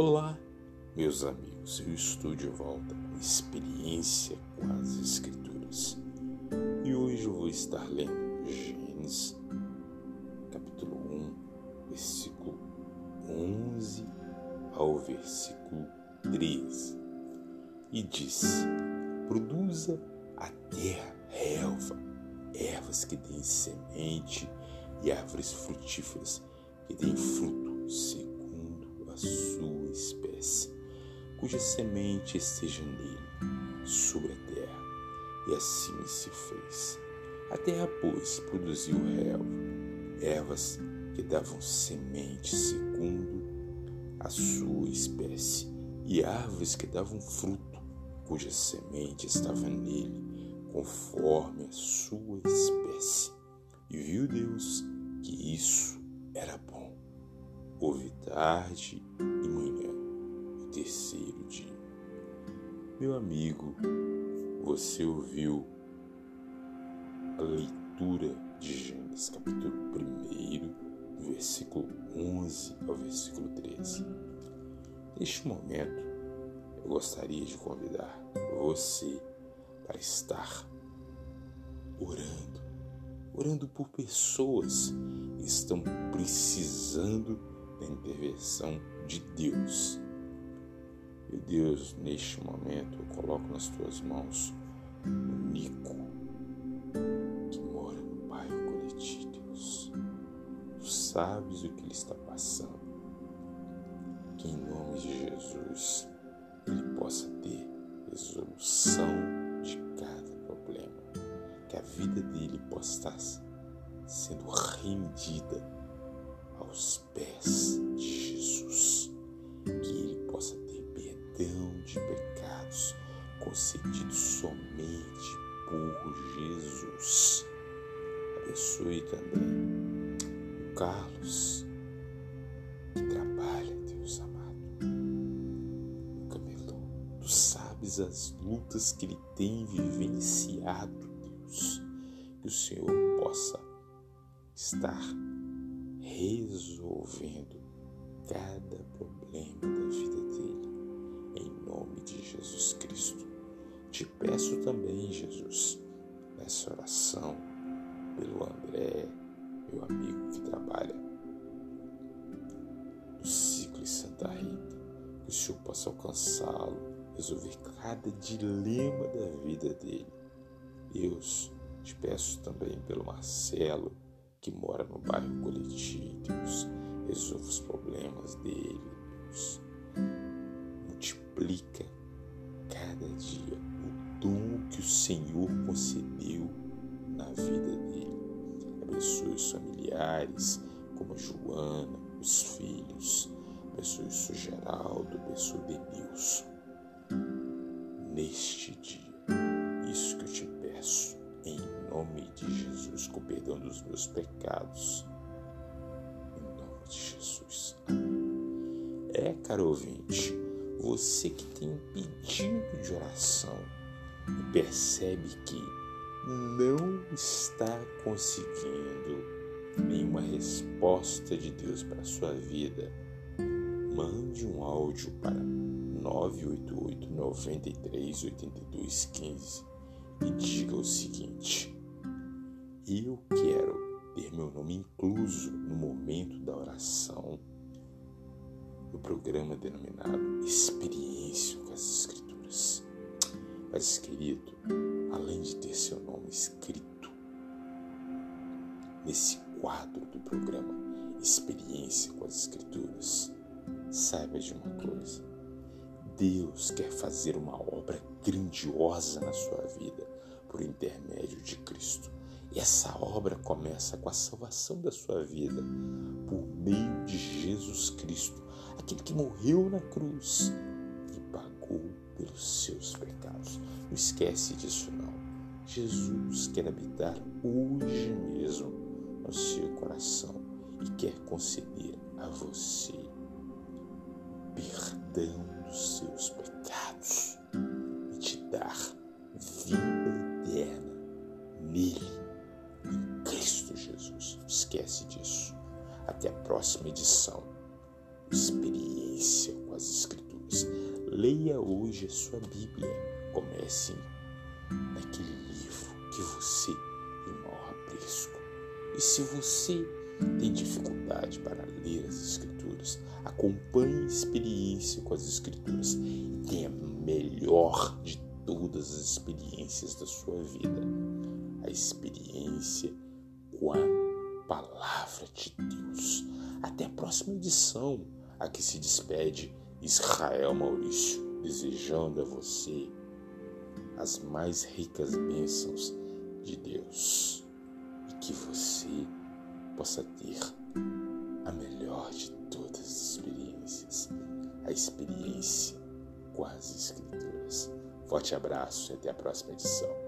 Olá, meus amigos, eu estou de volta com experiência com as Escrituras. E hoje eu vou estar lendo Gênesis, capítulo 1, versículo 11 ao versículo 13 e disse: Produza a terra relva, ervas que deem semente e árvores frutíferas que deem fruto cuja semente esteja nele, sobre a terra. E assim se fez. A terra, pois, produziu relva, ervas que davam semente segundo a sua espécie, e árvores que davam fruto, cuja semente estava nele, conforme a sua espécie. E viu Deus que isso era bom. Houve tarde e manhã, terceiro dia. Meu amigo, você ouviu a leitura de Gênesis, capítulo 1, versículo 11 ao versículo 13. Neste momento, eu gostaria de convidar você para estar orando, orando por pessoas que estão precisando da intervenção de Deus. Meu Deus, neste momento eu coloco nas tuas mãos o Nico, que mora no bairro Coletivo, Deus. Tu sabes o que ele está passando. Que em nome de Jesus ele possa ter resolução de cada problema. Que a vida dele possa estar sendo rendida aos pés Também o Carlos, que trabalha, Deus amado, no camelô. Tu sabes as lutas que ele tem vivenciado, Deus. Que o Senhor possa estar resolvendo cada problema da vida dele, em nome de Jesus Cristo. Te peço também, Jesus, nessa oração, pelo André, meu amigo que trabalha no ciclo em Santa Rita, que o Senhor possa alcançá-lo, resolver cada dilema da vida dele. Deus, te peço também pelo Marcelo, que mora no bairro Coletivo, Deus. Resolva os problemas dele, Deus. Multiplica cada dia o dom que o Senhor concedeu na vida dele. Abençoe os familiares, como Joana, os filhos. Abençoe o Geraldo, abençoe o Denilson. Neste dia, isso que eu te peço em nome de Jesus, com perdão dos meus pecados. Em nome de Jesus. É, caro ouvinte, você que tem um pedido de oração e percebe que não está conseguindo nenhuma resposta de Deus para a sua vida, mande um áudio para 988 93 82 15 e diga o seguinte: Eu quero ter meu nome incluso no momento da oração no programa denominado Mas, querido, além de ter seu nome escrito nesse quadro do programa Experiência com as Escrituras, saiba de uma coisa Deus quer fazer uma obra grandiosa na sua vida por intermédio de Cristo. E essa obra começa com a salvação da sua vida por meio de Jesus Cristo, aquele que morreu na cruz e pagou pelos seus pecados. Não esquece disso não. Jesus quer habitar hoje mesmo no seu coração e quer conceder a você perdão dos seus pecados e te dar vida eterna nele, em Cristo Jesus. Não esquece disso. Até a próxima edição. Leia hoje a sua Bíblia. Comece naquele livro que você tem maior. E se você tem dificuldade para ler as Escrituras, acompanhe a experiência com as Escrituras e tenha a melhor de todas as experiências da sua vida, a experiência com a Palavra de Deus. Até a próxima edição, a que se despede Israel Maurício, desejando a você as mais ricas bênçãos de Deus e que você possa ter a melhor de todas as experiências, a experiência com as Escrituras. Forte abraço e até a próxima edição.